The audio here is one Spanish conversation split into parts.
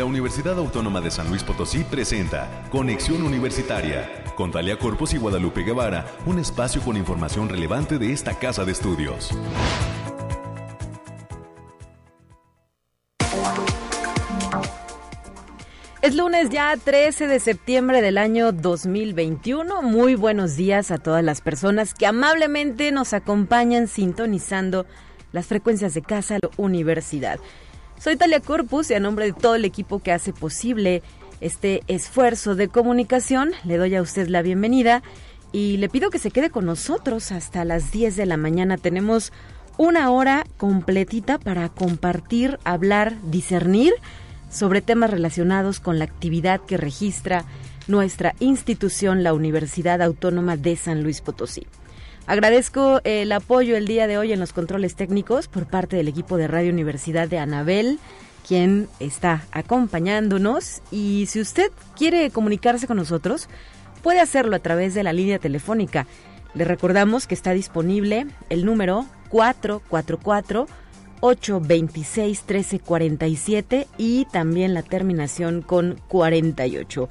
la Universidad Autónoma de San Luis Potosí presenta Conexión Universitaria con Talia Corpus y Guadalupe Guevara, un espacio con información relevante de esta casa de estudios. Es lunes ya 13 de septiembre del año 2021. Muy buenos días a todas las personas que amablemente nos acompañan sintonizando las frecuencias de Casa Universidad. Soy Talia Corpus y a nombre de todo el equipo que hace posible este esfuerzo de comunicación, le doy a usted la bienvenida y le pido que se quede con nosotros hasta las 10 de la mañana. Tenemos una hora completita para compartir, hablar, discernir sobre temas relacionados con la actividad que registra nuestra institución, la Universidad Autónoma de San Luis Potosí. Agradezco el apoyo el día de hoy en los controles técnicos por parte del equipo de Radio Universidad de Anabel, quien está acompañándonos. Y si usted quiere comunicarse con nosotros, puede hacerlo a través de la línea telefónica. Le recordamos que está disponible el número 444 826 1347 y también la terminación con 48.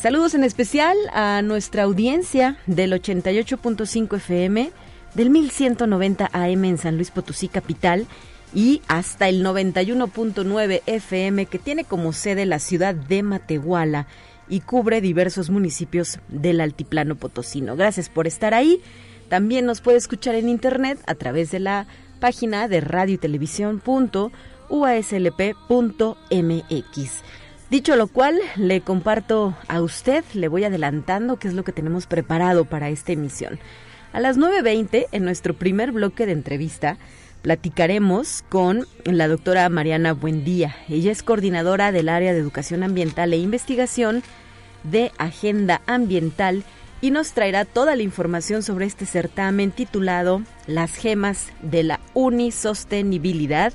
Saludos en especial a nuestra audiencia del 88.5 FM, del 1190 AM en San Luis Potosí Capital y hasta el 91.9 FM que tiene como sede la ciudad de Matehuala y cubre diversos municipios del altiplano potosino. Gracias por estar ahí. También nos puede escuchar en internet a través de la página de radio y televisión.uaslp.mx. Dicho lo cual, le comparto a usted, le voy adelantando qué es lo que tenemos preparado para esta emisión. A las 9.20, en nuestro primer bloque de entrevista, platicaremos con la doctora Mariana Buendía. Ella es coordinadora del área de educación ambiental e investigación de Agenda Ambiental y nos traerá toda la información sobre este certamen titulado Las gemas de la unisostenibilidad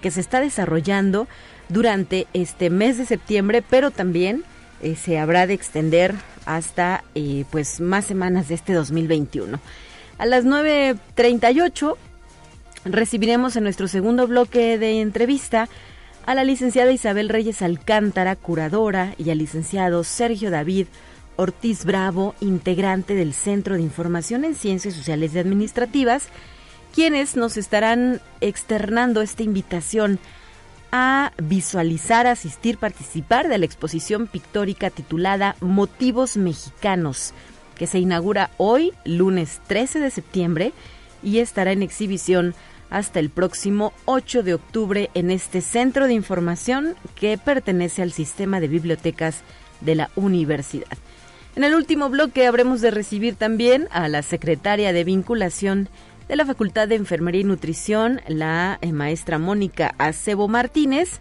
que se está desarrollando durante este mes de septiembre, pero también eh, se habrá de extender hasta eh, pues más semanas de este 2021. A las 9.38 recibiremos en nuestro segundo bloque de entrevista a la licenciada Isabel Reyes Alcántara, curadora, y al licenciado Sergio David Ortiz Bravo, integrante del Centro de Información en Ciencias Sociales y Administrativas, quienes nos estarán externando esta invitación a visualizar, asistir, participar de la exposición pictórica titulada Motivos Mexicanos, que se inaugura hoy, lunes 13 de septiembre, y estará en exhibición hasta el próximo 8 de octubre en este centro de información que pertenece al sistema de bibliotecas de la universidad. En el último bloque habremos de recibir también a la secretaria de vinculación de la Facultad de Enfermería y Nutrición, la eh, maestra Mónica Acebo Martínez,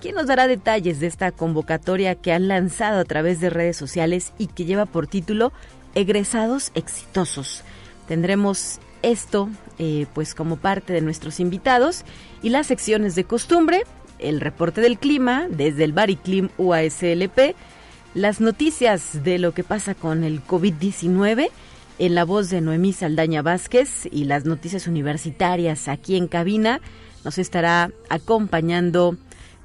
quien nos dará detalles de esta convocatoria que han lanzado a través de redes sociales y que lleva por título Egresados Exitosos. Tendremos esto eh, pues como parte de nuestros invitados y las secciones de costumbre, el reporte del clima desde el Bariclim UASLP, las noticias de lo que pasa con el COVID-19 en la voz de Noemí Saldaña Vázquez y las noticias universitarias aquí en cabina nos estará acompañando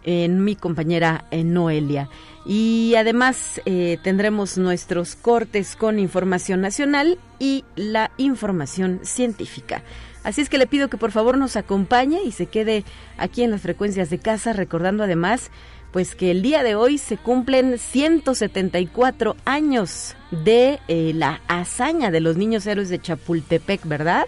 en mi compañera Noelia. Y además eh, tendremos nuestros cortes con información nacional y la información científica. Así es que le pido que por favor nos acompañe y se quede aquí en las frecuencias de casa, recordando además pues que el día de hoy se cumplen 174 años de eh, la hazaña de los niños héroes de Chapultepec, ¿verdad?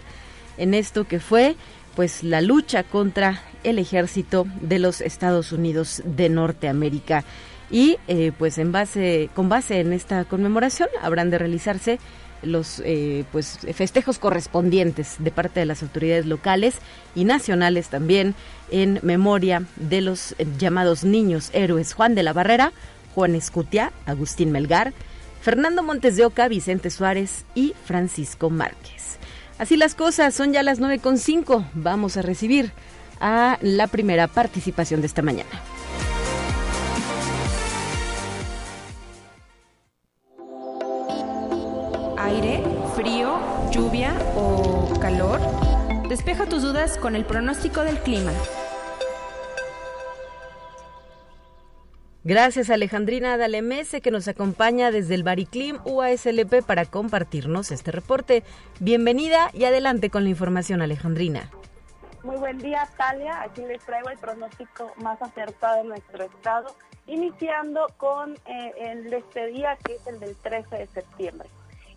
En esto que fue pues la lucha contra el ejército de los Estados Unidos de Norteamérica. Y eh, pues en base, con base en esta conmemoración habrán de realizarse los eh, pues festejos correspondientes de parte de las autoridades locales y nacionales también en memoria de los llamados niños héroes Juan de la Barrera, Juan Escutia, Agustín Melgar, Fernando Montes de Oca, Vicente Suárez y Francisco Márquez. Así las cosas, son ya las 9.5. Vamos a recibir a la primera participación de esta mañana. Aire, frío, lluvia o calor? Despeja tus dudas con el pronóstico del clima. Gracias Alejandrina Dalemese que nos acompaña desde el Bariclim UASLP para compartirnos este reporte. Bienvenida y adelante con la información Alejandrina. Muy buen día Talia, aquí les traigo el pronóstico más acertado de nuestro estado, iniciando con eh, el de este día que es el del 13 de septiembre.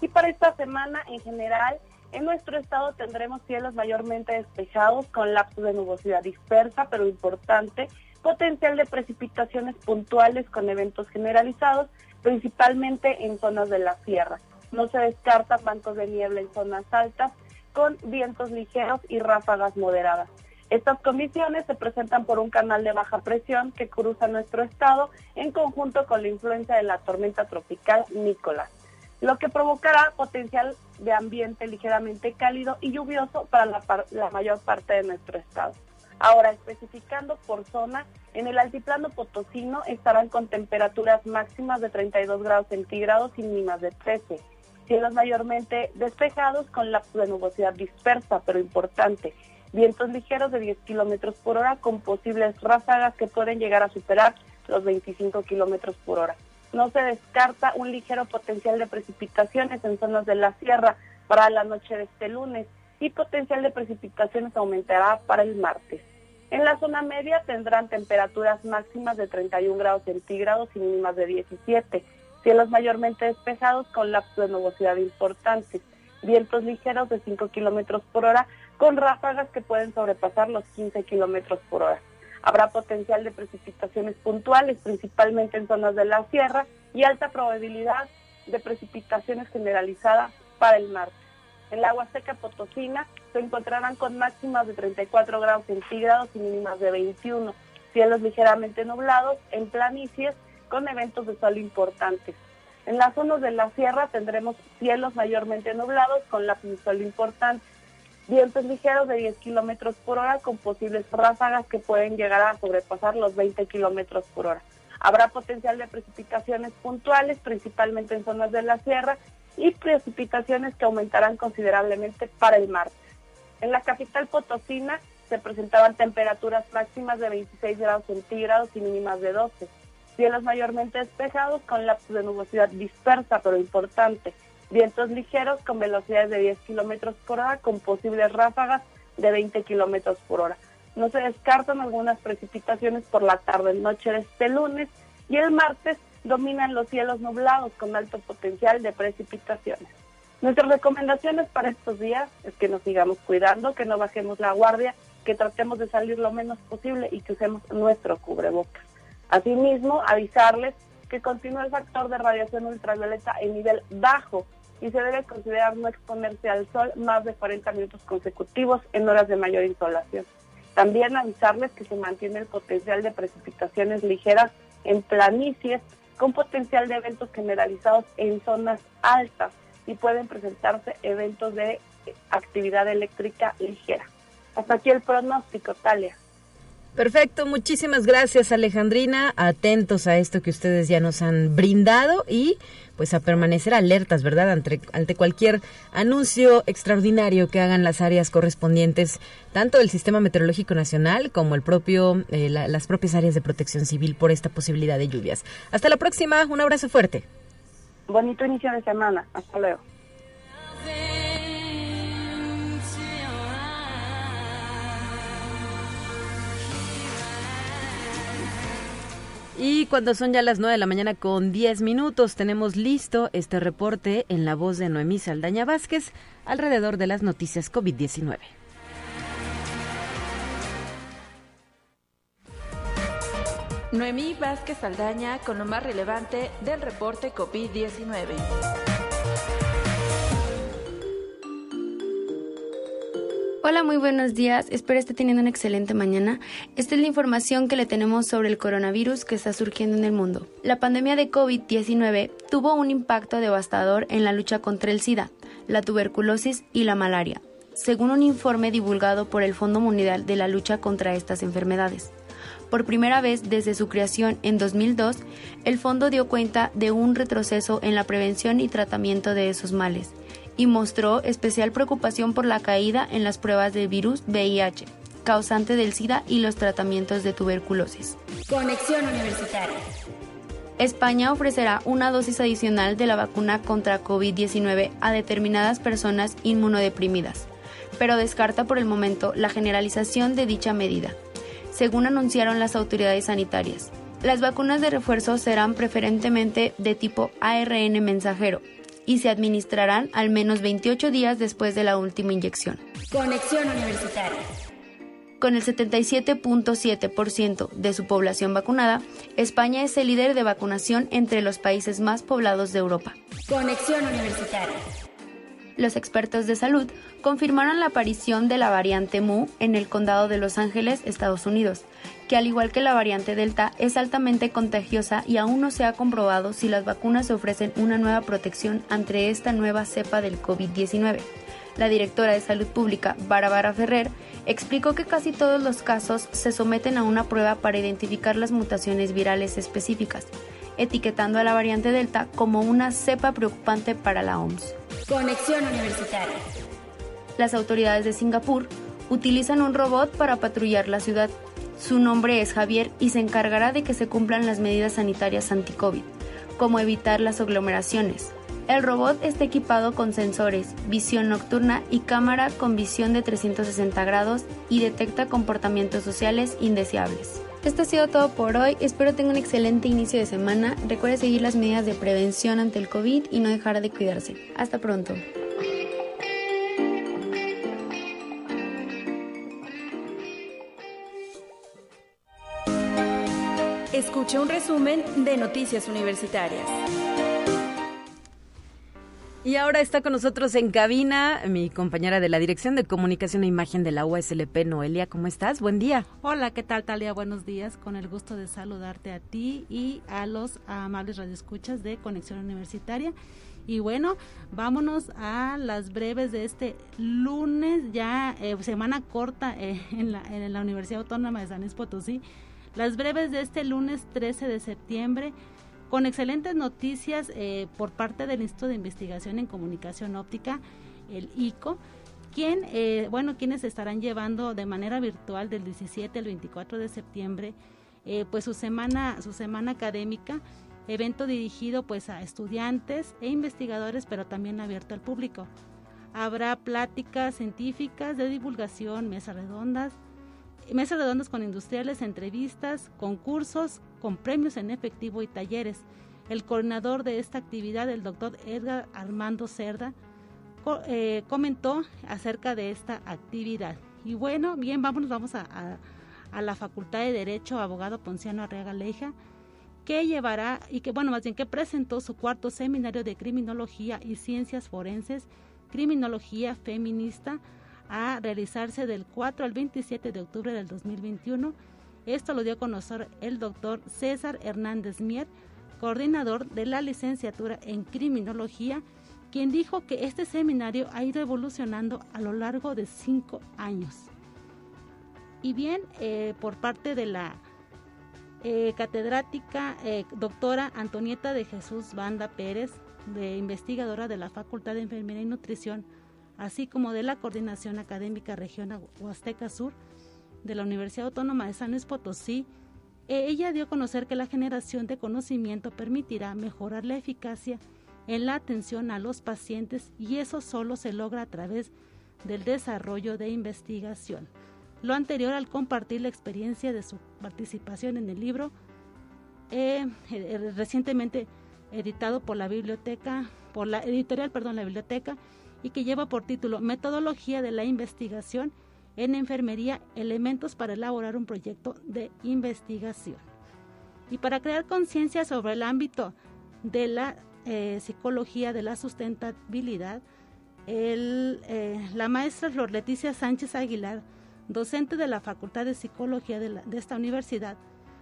Y para esta semana en general en nuestro estado tendremos cielos mayormente despejados con lapsos de nubosidad dispersa pero importante potencial de precipitaciones puntuales con eventos generalizados, principalmente en zonas de la sierra. No se descartan bancos de niebla en zonas altas con vientos ligeros y ráfagas moderadas. Estas condiciones se presentan por un canal de baja presión que cruza nuestro estado en conjunto con la influencia de la tormenta tropical Nicolás, lo que provocará potencial de ambiente ligeramente cálido y lluvioso para la, la mayor parte de nuestro estado. Ahora, especificando por zona, en el altiplano potosino estarán con temperaturas máximas de 32 grados centígrados y mínimas de 13. Cielos mayormente despejados con de nubosidad dispersa, pero importante. Vientos ligeros de 10 kilómetros por hora con posibles ráfagas que pueden llegar a superar los 25 kilómetros por hora. No se descarta un ligero potencial de precipitaciones en zonas de la sierra para la noche de este lunes y potencial de precipitaciones aumentará para el martes. En la zona media tendrán temperaturas máximas de 31 grados centígrados y mínimas de 17. Cielos mayormente despejados con lapsos de nubosidad importantes. Vientos ligeros de 5 kilómetros por hora con ráfagas que pueden sobrepasar los 15 kilómetros por hora. Habrá potencial de precipitaciones puntuales, principalmente en zonas de la sierra, y alta probabilidad de precipitaciones generalizadas para el martes. En la Huasteca Potosina se encontrarán con máximas de 34 grados centígrados y mínimas de 21. Cielos ligeramente nublados en planicies con eventos de sol importantes. En las zonas de la sierra tendremos cielos mayormente nublados con lápiz sol importante. Vientos ligeros de 10 kilómetros por hora con posibles ráfagas que pueden llegar a sobrepasar los 20 kilómetros por hora. Habrá potencial de precipitaciones puntuales, principalmente en zonas de la sierra, y precipitaciones que aumentarán considerablemente para el martes. En la capital potosina se presentaban temperaturas máximas de 26 grados centígrados y mínimas de 12. Cielos mayormente despejados con lapsos de nubosidad dispersa pero importante. Vientos ligeros con velocidades de 10 kilómetros por hora con posibles ráfagas de 20 kilómetros por hora. No se descartan algunas precipitaciones por la tarde-noche de este lunes y el martes dominan los cielos nublados con alto potencial de precipitaciones. Nuestras recomendaciones para estos días es que nos sigamos cuidando, que no bajemos la guardia, que tratemos de salir lo menos posible y que usemos nuestro cubrebocas. Asimismo, avisarles que continúa el factor de radiación ultravioleta en nivel bajo y se debe considerar no exponerse al sol más de 40 minutos consecutivos en horas de mayor insolación. También avisarles que se mantiene el potencial de precipitaciones ligeras en planicies con potencial de eventos generalizados en zonas altas y pueden presentarse eventos de actividad eléctrica ligera. Hasta aquí el pronóstico, Talia. Perfecto, muchísimas gracias Alejandrina, atentos a esto que ustedes ya nos han brindado y pues a permanecer alertas, ¿verdad? Ante, ante cualquier anuncio extraordinario que hagan las áreas correspondientes, tanto del Sistema Meteorológico Nacional como el propio, eh, las propias áreas de protección civil por esta posibilidad de lluvias. Hasta la próxima, un abrazo fuerte. Bonito inicio de semana, hasta luego. Y cuando son ya las 9 de la mañana con 10 minutos, tenemos listo este reporte en la voz de Noemí Saldaña Vázquez alrededor de las noticias COVID-19. Noemí Vázquez Saldaña con lo más relevante del reporte COVID-19. Hola, muy buenos días. Espero esté teniendo una excelente mañana. Esta es la información que le tenemos sobre el coronavirus que está surgiendo en el mundo. La pandemia de COVID-19 tuvo un impacto devastador en la lucha contra el SIDA, la tuberculosis y la malaria, según un informe divulgado por el Fondo Mundial de la Lucha contra estas enfermedades. Por primera vez desde su creación en 2002, el fondo dio cuenta de un retroceso en la prevención y tratamiento de esos males y mostró especial preocupación por la caída en las pruebas del virus VIH. causante del SIDA y los tratamientos de tuberculosis. Conexión Universitaria. España ofrecerá una dosis adicional de la vacuna contra COVID-19 a determinadas personas inmunodeprimidas, pero descarta por el momento la generalización de dicha medida, según anunciaron las autoridades sanitarias. Las vacunas de refuerzo serán preferentemente de tipo ARN mensajero y se administrarán al menos 28 días después de la última inyección. Conexión Universitaria. Con el 77.7% de su población vacunada, España es el líder de vacunación entre los países más poblados de Europa. Conexión Universitaria. Los expertos de salud confirmaron la aparición de la variante Mu en el condado de Los Ángeles, Estados Unidos, que al igual que la variante Delta es altamente contagiosa y aún no se ha comprobado si las vacunas ofrecen una nueva protección ante esta nueva cepa del COVID-19. La directora de Salud Pública, Bárbara Ferrer, explicó que casi todos los casos se someten a una prueba para identificar las mutaciones virales específicas, etiquetando a la variante Delta como una cepa preocupante para la OMS. Conexión Universitaria. Las autoridades de Singapur utilizan un robot para patrullar la ciudad. Su nombre es Javier y se encargará de que se cumplan las medidas sanitarias anti-COVID, como evitar las aglomeraciones. El robot está equipado con sensores, visión nocturna y cámara con visión de 360 grados y detecta comportamientos sociales indeseables. Esto ha sido todo por hoy. Espero tenga un excelente inicio de semana. Recuerde seguir las medidas de prevención ante el COVID y no dejar de cuidarse. Hasta pronto. Escucha un resumen de Noticias Universitarias. Y ahora está con nosotros en cabina mi compañera de la Dirección de Comunicación e Imagen de la USLP, Noelia. ¿Cómo estás? Buen día. Hola, ¿qué tal, Talia? Buenos días. Con el gusto de saludarte a ti y a los amables radioescuchas de Conexión Universitaria. Y bueno, vámonos a las breves de este lunes, ya eh, semana corta eh, en, la, en la Universidad Autónoma de San Luis Potosí. Las breves de este lunes 13 de septiembre con excelentes noticias eh, por parte del Instituto de Investigación en Comunicación Óptica, el ICO, quien, eh, bueno, quienes estarán llevando de manera virtual del 17 al 24 de septiembre, eh, pues su semana, su semana académica, evento dirigido pues a estudiantes e investigadores, pero también abierto al público. Habrá pláticas científicas de divulgación, mesas redondas, mesas redondas con industriales, entrevistas, concursos, con premios en efectivo y talleres. El coordinador de esta actividad, el doctor Edgar Armando Cerda, eh, comentó acerca de esta actividad. Y bueno, bien, vámonos, vamos a, la Facultad de Derecho, abogado Ponciano Arriaga Leija, que llevará y que, bueno, más bien que presentó su cuarto seminario de criminología y ciencias forenses, criminología feminista, a realizarse del 4 al 27 de octubre del 2021 esto lo dio a conocer el doctor César Hernández Mier, coordinador de la licenciatura en criminología, quien dijo que este seminario ha ido evolucionando a lo largo de cinco años. Y bien, eh, por parte de la eh, catedrática eh, doctora Antonieta de Jesús Banda Pérez, de investigadora de la Facultad de Enfermería y Nutrición, así como de la Coordinación Académica Regional Huasteca Sur, de la Universidad Autónoma de San Luis Potosí, e ella dio a conocer que la generación de conocimiento permitirá mejorar la eficacia en la atención a los pacientes y eso solo se logra a través del desarrollo de investigación. Lo anterior al compartir la experiencia de su participación en el libro eh, eh, recientemente editado por la biblioteca, por la editorial, perdón, la biblioteca, y que lleva por título Metodología de la investigación en enfermería elementos para elaborar un proyecto de investigación. Y para crear conciencia sobre el ámbito de la eh, psicología de la sustentabilidad, eh, la maestra Flor Leticia Sánchez Aguilar, docente de la Facultad de Psicología de, de esta universidad,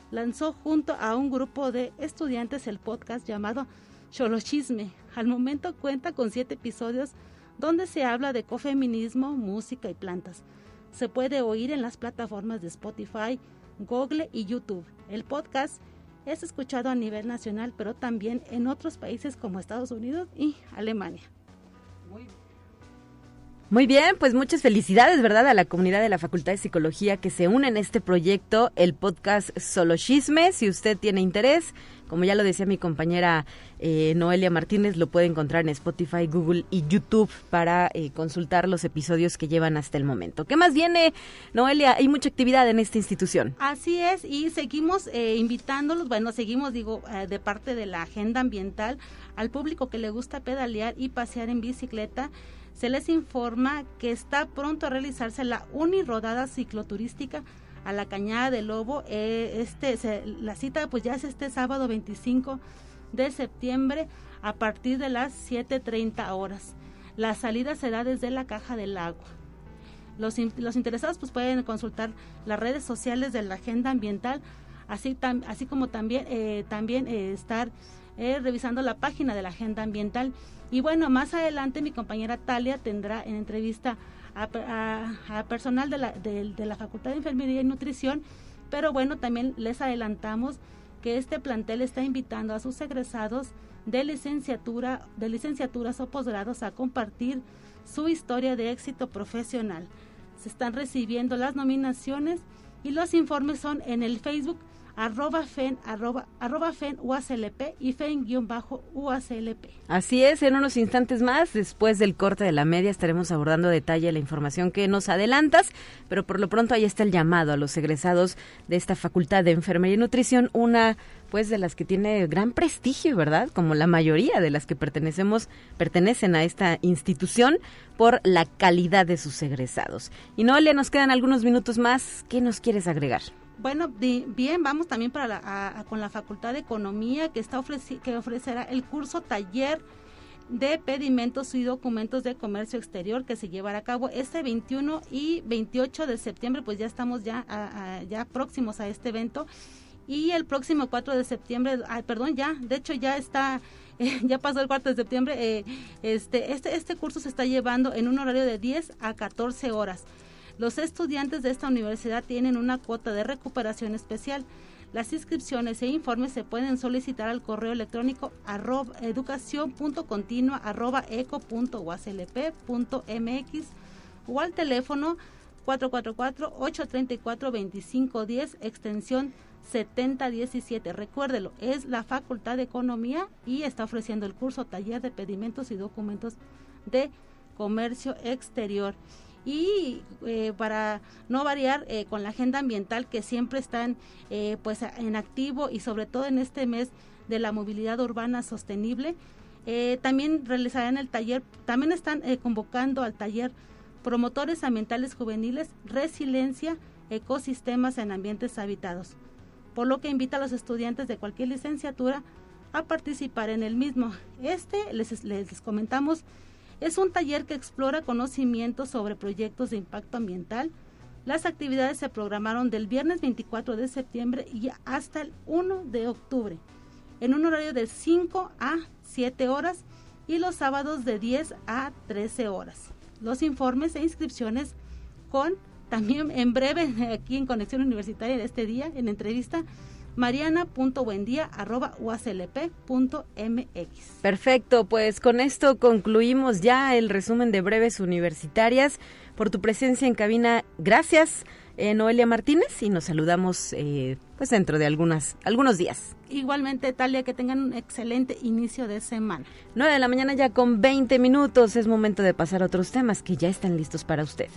lanzó junto a un grupo de estudiantes el podcast llamado Cholochisme. Al momento cuenta con siete episodios donde se habla de cofeminismo, música y plantas se puede oír en las plataformas de Spotify, Google y YouTube. El podcast es escuchado a nivel nacional, pero también en otros países como Estados Unidos y Alemania. Muy bien, pues muchas felicidades, ¿verdad? A la comunidad de la Facultad de Psicología que se une en este proyecto, el podcast Solo Chisme. Si usted tiene interés, como ya lo decía mi compañera eh, Noelia Martínez, lo puede encontrar en Spotify, Google y YouTube para eh, consultar los episodios que llevan hasta el momento. ¿Qué más viene, Noelia? Hay mucha actividad en esta institución. Así es, y seguimos eh, invitándolos, bueno, seguimos, digo, de parte de la agenda ambiental, al público que le gusta pedalear y pasear en bicicleta se les informa que está pronto a realizarse la unirodada cicloturística a la Cañada del Lobo. Eh, este, la cita pues ya es este sábado 25 de septiembre a partir de las 7.30 horas. La salida se da desde la Caja del Agua. Los, los interesados pues pueden consultar las redes sociales de la Agenda Ambiental, así, así como también, eh, también eh, estar revisando la página de la Agenda Ambiental. Y bueno, más adelante mi compañera Talia tendrá en entrevista a, personal de la, de, la Facultad de Enfermería y Nutrición, pero bueno, también les adelantamos que este plantel está invitando a sus egresados de licenciatura, de licenciaturas o posgrados a compartir su historia de éxito profesional. Se están recibiendo las nominaciones y los informes son en el Facebook arroba fen, arroba, arroba fen UACLP y fen guion bajo UACLP. Así es, en unos instantes más, después del corte de la media, estaremos abordando detalle la información que nos adelantas, pero por lo pronto ahí está el llamado a los egresados de esta Facultad de Enfermería y Nutrición, una pues de las que tiene gran prestigio, ¿verdad? Como la mayoría de las que pertenecemos pertenecen a esta institución por la calidad de sus egresados. Y Noelia, nos quedan algunos minutos más, ¿qué nos quieres agregar? Bueno, bien, vamos también para con la Facultad de Economía que está que ofrecerá el curso taller de pedimentos y documentos de comercio exterior que se llevará a cabo este 21 y 28 de septiembre, pues ya estamos ya ya próximos a este evento y el próximo 4 de septiembre, ay, perdón, ya, de hecho ya está ya pasó el 4 de septiembre, eh, este, este, este curso se está llevando en un horario de 10 a 14 horas. Los estudiantes de esta universidad tienen una cuota de recuperación especial. Las inscripciones e informes se pueden solicitar al correo electrónico educación.continua.eco.uaclp.mx o al teléfono 444-834-2510, extensión 7017. Recuérdelo, es la Facultad de Economía y está ofreciendo el curso Taller de Pedimentos y Documentos de Comercio Exterior y eh, para no variar eh, con la agenda ambiental que siempre están eh, pues en activo y sobre todo en este mes de la movilidad urbana sostenible también realizarán el taller también están convocando al taller promotores ambientales juveniles resiliencia ecosistemas en ambientes habitados por lo que invita a los estudiantes de cualquier licenciatura a participar en el mismo. Este les, les comentamos es un taller que explora conocimientos sobre proyectos de impacto ambiental. Las actividades se programaron del viernes 24 de septiembre y hasta el 1 de octubre, en un horario de 5 a 7 horas y los sábados de 10 a 13 horas. Los informes e inscripciones con también en breve aquí en Conexión Universitaria de este día, en entrevista, mariana.buendía.uaclp.mx. Perfecto, pues con esto concluimos ya el resumen de breves universitarias. Por tu presencia en cabina, gracias, eh, Noelia Martínez, y nos saludamos eh, pues dentro de algunas, algunos días. Igualmente, Talia, que tengan un excelente inicio de semana. 9 de la mañana ya con 20 minutos, es momento de pasar a otros temas que ya están listos para usted.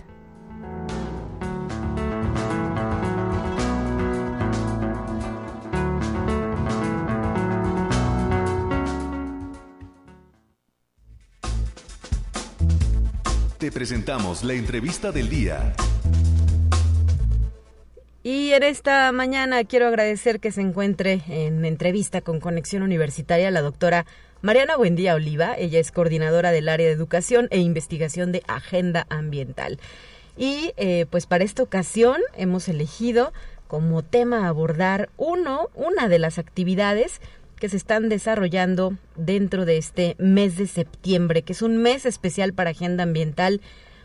Te presentamos la entrevista del día. Y en esta mañana quiero agradecer que se encuentre en entrevista con Conexión Universitaria la doctora Mariana Buendía Oliva. Ella es coordinadora del área de educación e investigación de Agenda Ambiental. Y eh, pues para esta ocasión hemos elegido como tema abordar uno, una de las actividades que se están desarrollando dentro de este mes de septiembre, que es un mes especial para Agenda Ambiental.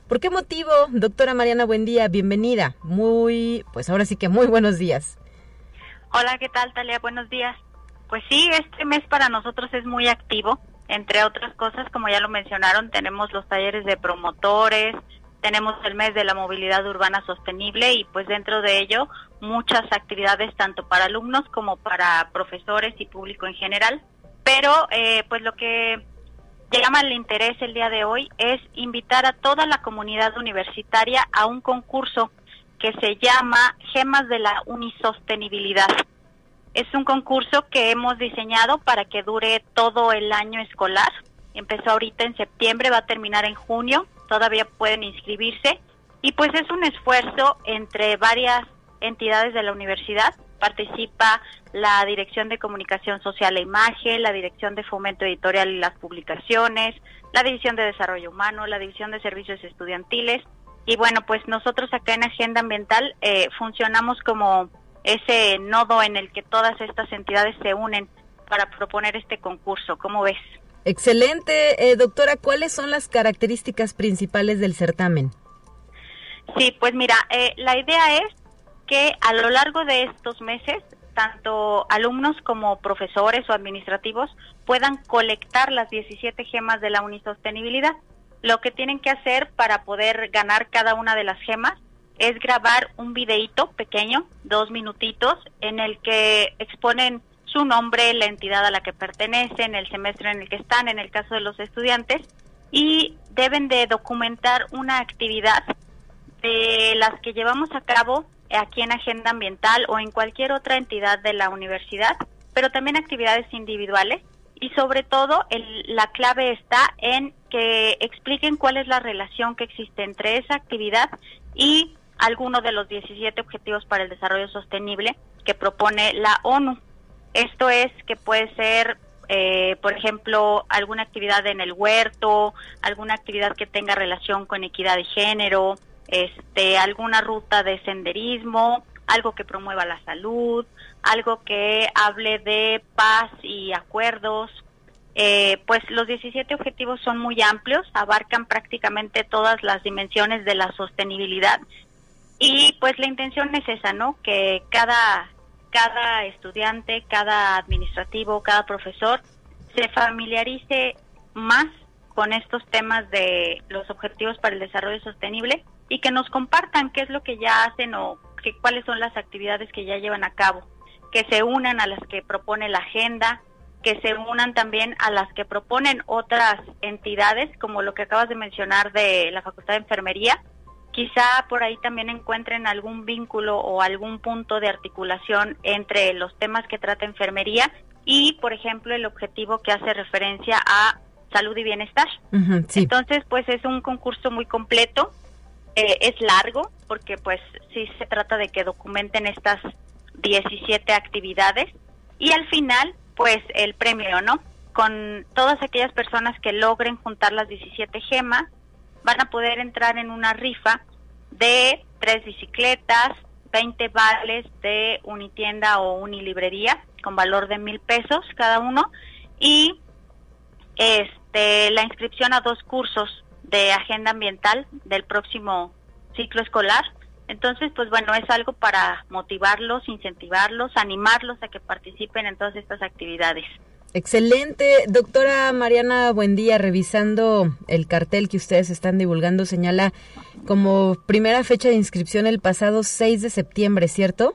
¿Por qué motivo, doctora Mariana, buen día, bienvenida? Muy, pues ahora sí que muy buenos días. Hola, ¿qué tal, Talia? Buenos días. Pues sí, este mes para nosotros es muy activo. Entre otras cosas, como ya lo mencionaron, tenemos los talleres de promotores, tenemos el mes de la movilidad urbana sostenible y pues dentro de ello muchas actividades tanto para alumnos como para profesores y público en general. Pero eh, pues lo que llama el interés el día de hoy es invitar a toda la comunidad universitaria a un concurso que se llama Gemas de la Unisostenibilidad. Es un concurso que hemos diseñado para que dure todo el año escolar. Empezó ahorita en septiembre, va a terminar en junio, todavía pueden inscribirse y pues es un esfuerzo entre varias entidades de la universidad. Participa la Dirección de Comunicación Social e Imagen, la Dirección de Fomento Editorial y las Publicaciones, la División de Desarrollo Humano, la División de Servicios Estudiantiles. Y bueno, pues nosotros acá en Agenda Ambiental eh, funcionamos como ese nodo en el que todas estas entidades se unen para proponer este concurso. ¿Cómo ves? Excelente, eh, doctora. ¿Cuáles son las características principales del certamen? Sí, pues mira, eh, la idea es que a lo largo de estos meses, tanto alumnos como profesores o administrativos puedan colectar las 17 gemas de la unisostenibilidad. Lo que tienen que hacer para poder ganar cada una de las gemas es grabar un videíto pequeño, dos minutitos, en el que exponen su nombre, la entidad a la que pertenecen, el semestre en el que están, en el caso de los estudiantes, y deben de documentar una actividad de las que llevamos a cabo aquí en Agenda Ambiental o en cualquier otra entidad de la universidad, pero también actividades individuales y sobre todo la clave está en que expliquen cuál es la relación que existe entre esa actividad y alguno de los 17 Objetivos para el Desarrollo Sostenible que propone la ONU. Esto es que puede ser, eh, por ejemplo, alguna actividad en el huerto, alguna actividad que tenga relación con equidad de género, este, alguna ruta de senderismo, algo que promueva la salud, algo que hable de paz y acuerdos. Eh, pues los 17 objetivos son muy amplios, abarcan prácticamente todas las dimensiones de la sostenibilidad y pues la intención es esa, ¿no? Que cada, cada estudiante, cada administrativo, cada profesor se familiarice más con estos temas de los objetivos para el desarrollo sostenible y que nos compartan qué es lo que ya hacen o que, cuáles son las actividades que ya llevan a cabo, que se unan a las que propone la agenda, que se unan también a las que proponen otras entidades, como lo que acabas de mencionar de la Facultad de Enfermería, quizá por ahí también encuentren algún vínculo o algún punto de articulación entre los temas que trata enfermería y, por ejemplo, el objetivo que hace referencia a salud y bienestar. Entonces, pues es un concurso muy completo, eh, es largo, porque pues sí se trata de que documenten estas 17 actividades y al final, pues el premio, ¿no? Con todas aquellas personas que logren juntar las 17 gemas, van a poder entrar en una rifa de tres bicicletas, 20 vales de unitienda o unilibrería con valor de mil pesos cada uno y este la inscripción a dos cursos de agenda ambiental del próximo ciclo escolar. Entonces, pues bueno, es algo para motivarlos, incentivarlos, animarlos a que participen en todas estas actividades. Excelente. Doctora Mariana, buen día. Revisando el cartel que ustedes están divulgando, señala como primera fecha de inscripción el pasado 6 de septiembre, ¿cierto?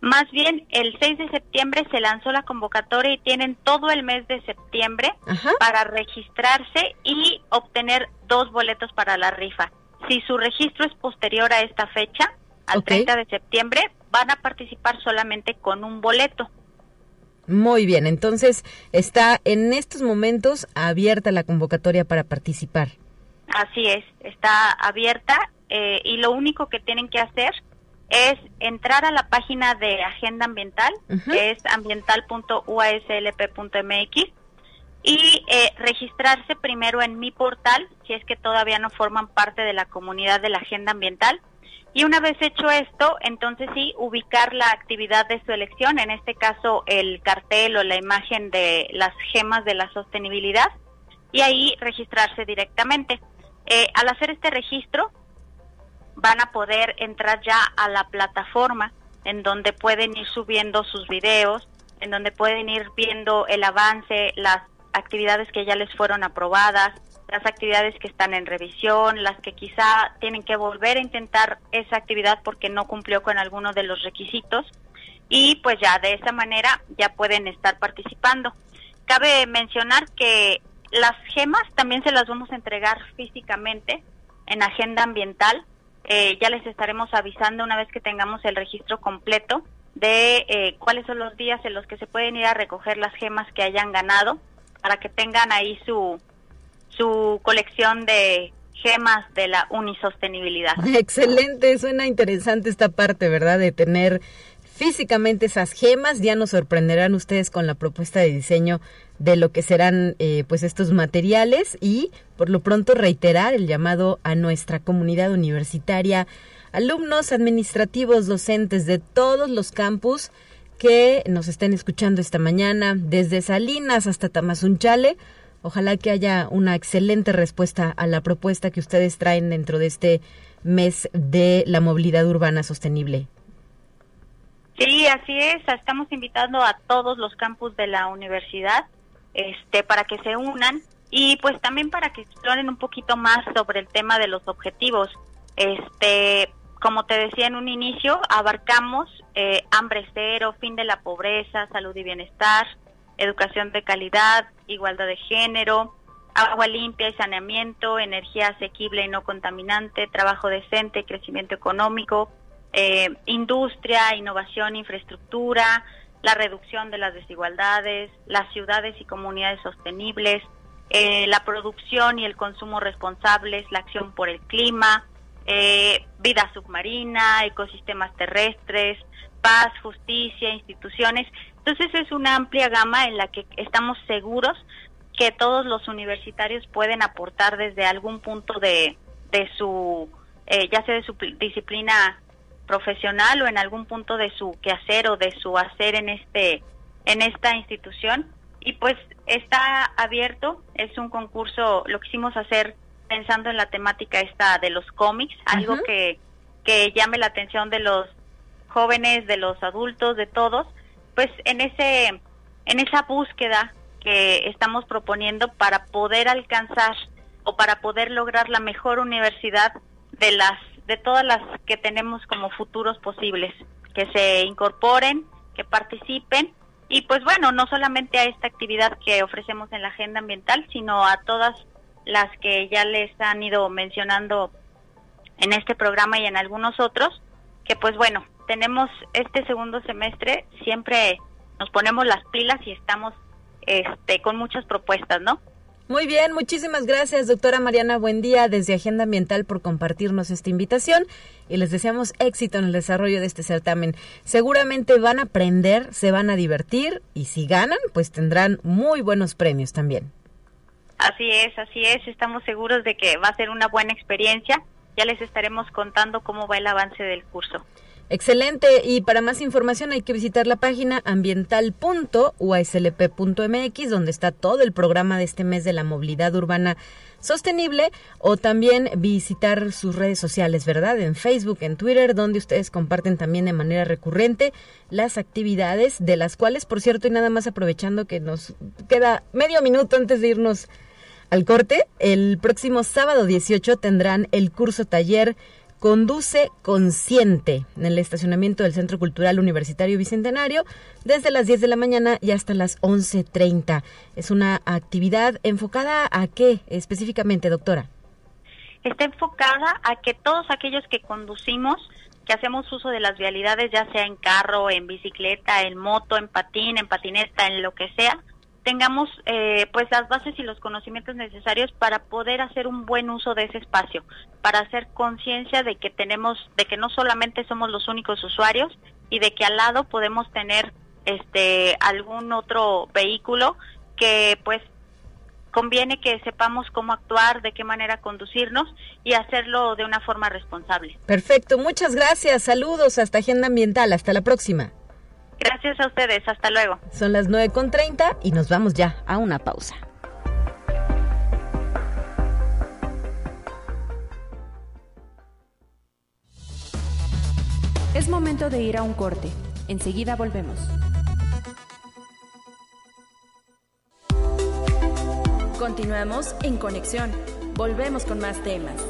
Más bien, el 6 de septiembre se lanzó la convocatoria y tienen todo el mes de septiembre para registrarse y obtener dos boletos para la rifa. Si su registro es posterior a esta fecha, al 30 de septiembre, van a participar solamente con un boleto. Muy bien, entonces está en estos momentos abierta la convocatoria para participar. Así es, está abierta eh, y lo único que tienen que hacer es entrar a la página de Agenda Ambiental, que es ambiental.uaslp.mx, y eh, registrarse primero en mi portal, si es que todavía no forman parte de la comunidad de la Agenda Ambiental, y una vez hecho esto, entonces sí, ubicar la actividad de su elección, en este caso el cartel o la imagen de las gemas de la sostenibilidad, y ahí registrarse directamente. Eh, al hacer este registro, van a poder entrar ya a la plataforma en donde pueden ir subiendo sus videos, en donde pueden ir viendo el avance, las actividades que ya les fueron aprobadas, las actividades que están en revisión, las que quizá tienen que volver a intentar esa actividad porque no cumplió con alguno de los requisitos y pues ya de esa manera ya pueden estar participando. Cabe mencionar que las gemas también se las vamos a entregar físicamente en agenda ambiental. Eh, ya les estaremos avisando una vez que tengamos el registro completo de eh, cuáles son los días en los que se pueden ir a recoger las gemas que hayan ganado para que tengan ahí su, su colección de gemas de la unisostenibilidad. Excelente, suena interesante esta parte, ¿verdad? De tener físicamente esas gemas. Ya nos sorprenderán ustedes con la propuesta de diseño de lo que serán eh, pues estos materiales y por lo pronto reiterar el llamado a nuestra comunidad universitaria, alumnos, administrativos, docentes de todos los campus que nos estén escuchando esta mañana, desde Salinas hasta Tamazunchale. Ojalá que haya una excelente respuesta a la propuesta que ustedes traen dentro de este mes de la movilidad urbana sostenible. Sí, así es. Estamos invitando a todos los campus de la universidad este, para que se unan y pues también para que exploren un poquito más sobre el tema de los objetivos. Este, como te decía en un inicio, abarcamos eh, hambre cero, fin de la pobreza, salud y bienestar, educación de calidad, igualdad de género, agua limpia y saneamiento, energía asequible y no contaminante, trabajo decente, crecimiento económico, eh, industria, innovación, infraestructura, la reducción de las desigualdades, las ciudades y comunidades sostenibles, eh, la producción y el consumo responsables, la acción por el clima, eh, vida submarina, ecosistemas terrestres, paz, justicia, instituciones. Entonces es una amplia gama en la que estamos seguros que todos los universitarios pueden aportar desde algún punto de, de su, ya sea de su disciplina profesional o en algún punto de su quehacer o de su hacer en este en esta institución. Y pues está abierto es un concurso lo quisimos hacer pensando en la temática esta de los cómics algo que que llame la atención de los jóvenes de los adultos de todos. Pues en ese en esa búsqueda que estamos proponiendo para poder alcanzar o para poder lograr la mejor universidad de las de todas las que tenemos como futuros posibles, que se incorporen, que participen y pues bueno, no solamente a esta actividad que ofrecemos en la agenda ambiental, sino a todas las que ya les han ido mencionando en este programa y en algunos otros, que pues bueno, tenemos este segundo semestre, siempre nos ponemos las pilas y estamos este, con muchas propuestas, ¿no? Muy bien, muchísimas gracias, doctora Mariana Buen día desde Agenda Ambiental por compartirnos esta invitación y les deseamos éxito en el desarrollo de este certamen. Seguramente van a aprender, se van a divertir y si ganan, pues tendrán muy buenos premios también. Así es, así es, estamos seguros de que va a ser una buena experiencia. Ya les estaremos contando cómo va el avance del curso. Excelente. Y para más información hay que visitar la página ambiental.uaslp.mx, donde está todo el programa de este mes de la movilidad urbana sostenible, o también visitar sus redes sociales, ¿verdad? En Facebook, en Twitter, donde ustedes comparten también de manera recurrente las actividades, de las cuales, por cierto, y nada más aprovechando que nos queda medio minuto antes de irnos al corte, el próximo sábado 18 tendrán el curso taller Conduce Consciente en el estacionamiento del Centro Cultural Universitario Bicentenario desde las 10 de la mañana y hasta las 11.30. Es una actividad enfocada a qué específicamente, doctora? Está enfocada a que todos aquellos que conducimos, que hacemos uso de las vialidades, ya sea en carro, en bicicleta, en moto, en patín, en patineta, en lo que sea, tengamos eh, pues las bases y los conocimientos necesarios para poder hacer un buen uso de ese espacio, para hacer conciencia de que tenemos, de que no solamente somos los únicos usuarios y de que al lado podemos tener este algún otro vehículo que pues conviene que sepamos cómo actuar, de qué manera conducirnos y hacerlo de una forma responsable. Perfecto, muchas gracias, saludos hasta Agenda Ambiental, hasta la próxima. Gracias a ustedes, hasta luego. Son las 9.30 y nos vamos ya a una pausa. Es momento de ir a un corte. Enseguida volvemos. Continuamos en conexión. Volvemos con más temas.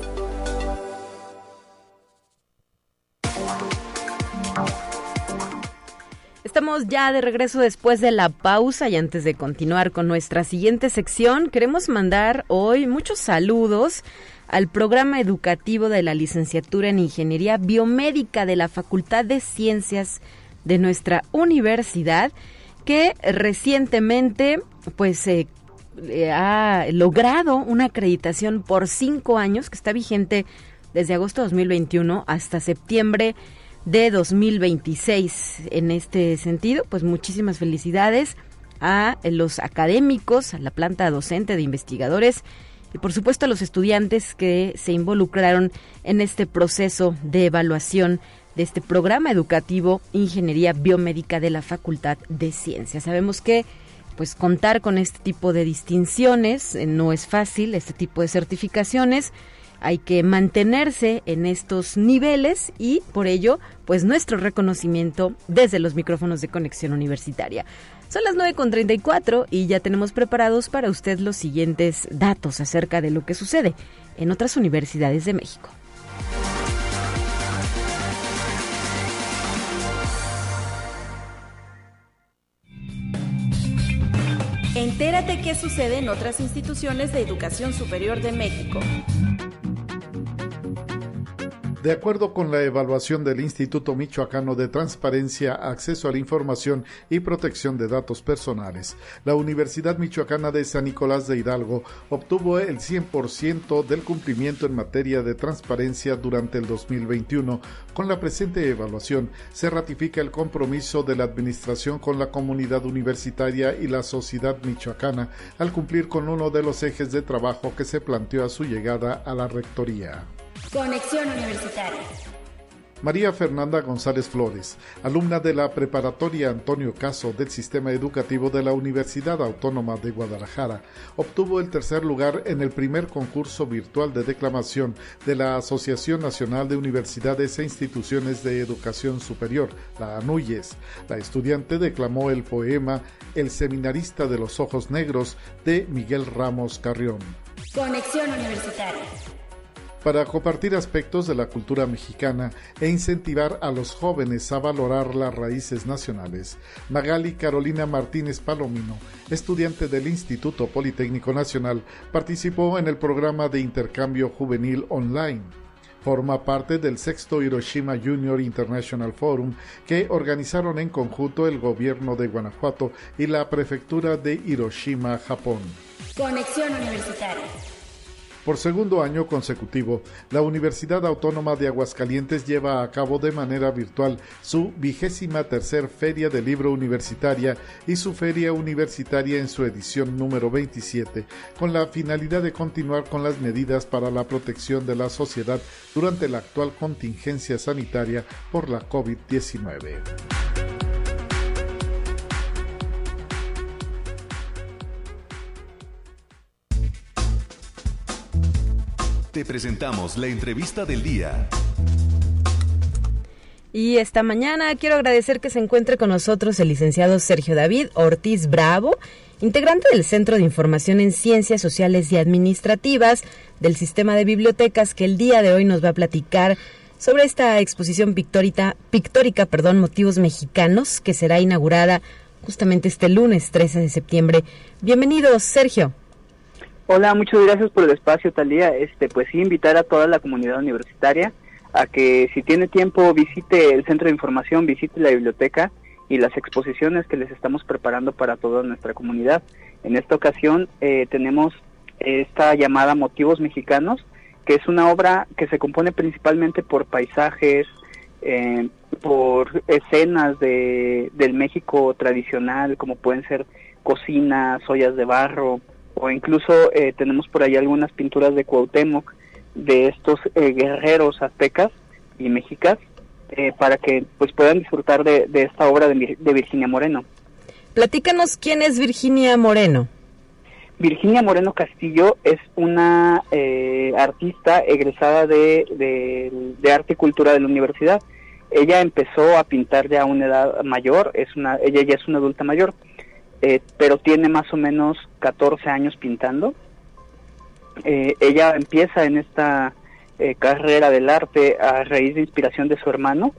Estamos ya de regreso después de la pausa y antes de continuar con nuestra siguiente sección, queremos mandar hoy muchos saludos al programa educativo de la licenciatura en Ingeniería Biomédica de la Facultad de Ciencias de nuestra universidad, que recientemente pues eh, eh, ha logrado una acreditación por cinco años que está vigente desde agosto de 2021 hasta septiembre de 2026. En este sentido, pues muchísimas felicidades a los académicos, a la planta docente de investigadores y por supuesto a los estudiantes que se involucraron en este proceso de evaluación de este programa educativo Ingeniería Biomédica de la Facultad de Ciencias. Sabemos que pues contar con este tipo de distinciones eh, no es fácil, este tipo de certificaciones. Hay que mantenerse en estos niveles y por ello, pues nuestro reconocimiento desde los micrófonos de conexión universitaria. Son las 9.34 y ya tenemos preparados para usted los siguientes datos acerca de lo que sucede en otras universidades de México. Entérate qué sucede en otras instituciones de educación superior de México. De acuerdo con la evaluación del Instituto Michoacano de Transparencia, Acceso a la Información y Protección de Datos Personales, la Universidad Michoacana de San Nicolás de Hidalgo obtuvo el 100% del cumplimiento en materia de transparencia durante el 2021. Con la presente evaluación se ratifica el compromiso de la Administración con la comunidad universitaria y la sociedad michoacana al cumplir con uno de los ejes de trabajo que se planteó a su llegada a la Rectoría. Conexión Universitaria. María Fernanda González Flores, alumna de la preparatoria Antonio Caso del Sistema Educativo de la Universidad Autónoma de Guadalajara, obtuvo el tercer lugar en el primer concurso virtual de declamación de la Asociación Nacional de Universidades e Instituciones de Educación Superior, la ANUYES. La estudiante declamó el poema El seminarista de los ojos negros de Miguel Ramos Carrión. Conexión Universitaria para compartir aspectos de la cultura mexicana e incentivar a los jóvenes a valorar las raíces nacionales. Magali Carolina Martínez Palomino, estudiante del Instituto Politécnico Nacional, participó en el programa de intercambio juvenil online. Forma parte del sexto Hiroshima Junior International Forum que organizaron en conjunto el gobierno de Guanajuato y la prefectura de Hiroshima, Japón. Conexión Universitaria. Por segundo año consecutivo, la Universidad Autónoma de Aguascalientes lleva a cabo de manera virtual su vigésima tercer Feria del Libro Universitaria y su Feria Universitaria en su edición número 27, con la finalidad de continuar con las medidas para la protección de la sociedad durante la actual contingencia sanitaria por la COVID-19. Te presentamos la entrevista del día. Y esta mañana quiero agradecer que se encuentre con nosotros el licenciado Sergio David Ortiz Bravo, integrante del Centro de Información en Ciencias Sociales y Administrativas del Sistema de Bibliotecas, que el día de hoy nos va a platicar sobre esta exposición pictórica, perdón, Motivos Mexicanos, que será inaugurada justamente este lunes 13 de septiembre. Bienvenido, Sergio. Hola, muchas gracias por el espacio, Talía. Este, pues sí, invitar a toda la comunidad universitaria a que si tiene tiempo visite el centro de información, visite la biblioteca y las exposiciones que les estamos preparando para toda nuestra comunidad. En esta ocasión eh, tenemos esta llamada Motivos Mexicanos, que es una obra que se compone principalmente por paisajes, eh, por escenas de, del México tradicional, como pueden ser cocinas, ollas de barro, o incluso eh, tenemos por ahí algunas pinturas de Cuauhtémoc de estos eh, guerreros aztecas y mexicas eh, para que pues puedan disfrutar de, de esta obra de, de, Virginia Moreno. Platícanos quién es Virginia Moreno. Virginia Moreno Castillo es una artista egresada de, de, de, arte y cultura de la universidad. Ella empezó a pintar ya a una edad mayor, es una, ella ya es una adulta mayor eh, pero tiene más o menos 14 años pintando. Eh, ella empieza en esta eh, carrera del arte a raíz de inspiración de su hermano,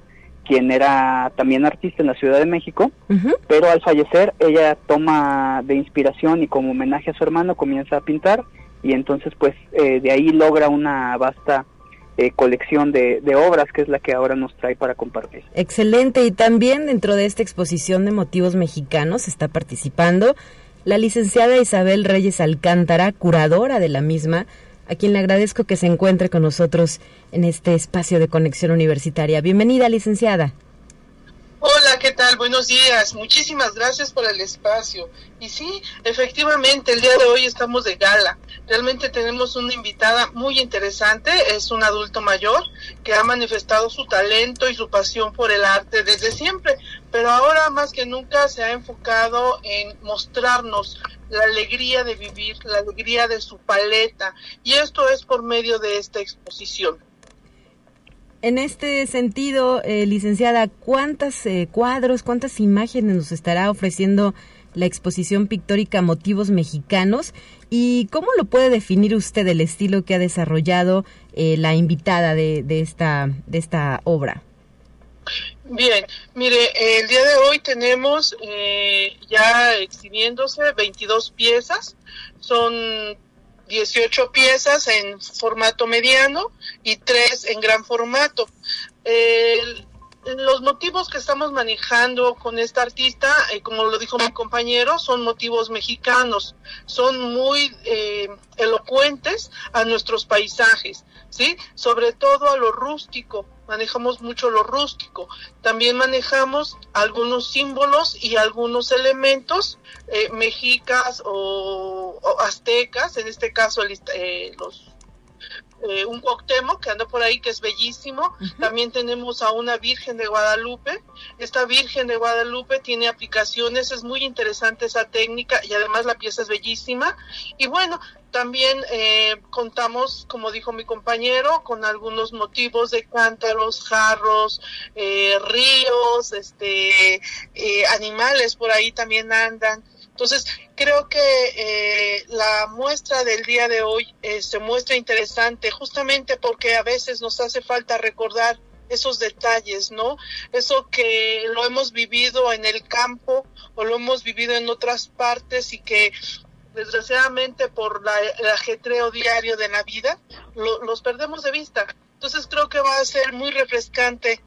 quien era también artista en la Ciudad de México, pero al fallecer ella toma de inspiración y como homenaje a su hermano comienza a pintar y entonces pues eh, de ahí logra una vasta eh, colección de, de, obras que es la que ahora nos trae para compartir. Excelente y también dentro de esta exposición de motivos mexicanos está participando la licenciada Isabel Reyes Alcántara, curadora de la misma, a quien le agradezco que se encuentre con nosotros en este espacio de conexión universitaria. Bienvenida, licenciada. Hola, ¿qué tal? Buenos días. Muchísimas gracias por el espacio. Y sí, efectivamente, el día de hoy estamos de gala. Realmente tenemos una invitada muy interesante. Es un adulto mayor que ha manifestado su talento y su pasión por el arte desde siempre, pero ahora más que nunca se ha enfocado en mostrarnos la alegría de vivir, la alegría de su paleta. Y esto es por medio de esta exposición. En este sentido, eh, licenciada, ¿cuántos eh, cuadros, cuántas imágenes nos estará ofreciendo la exposición pictórica Motivos Mexicanos? ¿Y cómo lo puede definir usted el estilo que ha desarrollado eh, la invitada de, de, esta, de esta obra? Bien, mire, el día de hoy tenemos ya exhibiéndose 22 piezas, son 18 piezas en formato mediano y 3 en gran formato. los motivos que estamos manejando con esta artista, eh, como lo dijo mi compañero, son motivos mexicanos, son muy eh, elocuentes a nuestros paisajes, ¿sí? Sobre todo a lo rústico, manejamos mucho lo rústico. También manejamos algunos símbolos y algunos elementos eh, mexicas o, aztecas, en este caso eh, los eh, un Cuauhtémoc que anda por ahí que es bellísimo. También tenemos a una Virgen de Guadalupe. Esta Virgen de Guadalupe tiene aplicaciones, es muy interesante esa técnica y además la pieza es bellísima. Y bueno, también eh, contamos, como dijo mi compañero, con algunos motivos de cántaros, jarros, eh, ríos, este, animales por ahí también andan. Entonces, creo que eh, la muestra del día de hoy eh, se muestra interesante justamente porque a veces nos hace falta recordar esos detalles, ¿no? Eso que lo hemos vivido en el campo o lo hemos vivido en otras partes y que desgraciadamente por el ajetreo diario de la vida los perdemos de vista. Entonces creo que va a ser muy refrescante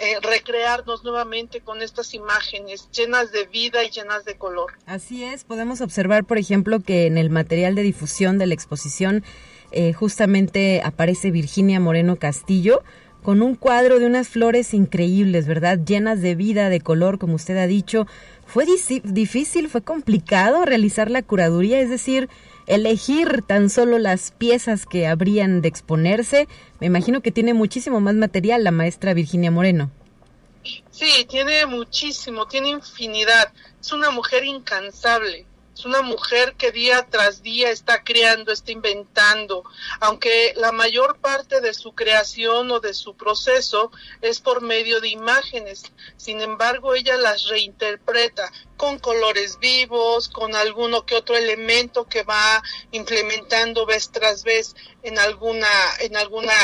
eh, recrearnos nuevamente con estas imágenes llenas de vida y llenas de color. Así es, podemos observar, por ejemplo, que en el material de difusión de la exposición eh, justamente aparece Virginia Moreno Castillo con un cuadro de unas flores increíbles, ¿verdad? Llenas de vida, de color, como usted ha dicho. ¿Fue difícil, fue complicado realizar la curaduría? Es decir, elegir tan solo las piezas que habrían de exponerse. Me imagino que tiene muchísimo más material la maestra Virginia Moreno. Sí, tiene muchísimo, tiene infinidad. Es una mujer incansable. Es una mujer que día tras día está creando, está inventando, aunque la mayor parte de su creación o de su proceso es por medio de imágenes. Sin embargo, ella las reinterpreta con colores vivos, con alguno que otro elemento que va implementando vez tras vez en alguna en alguna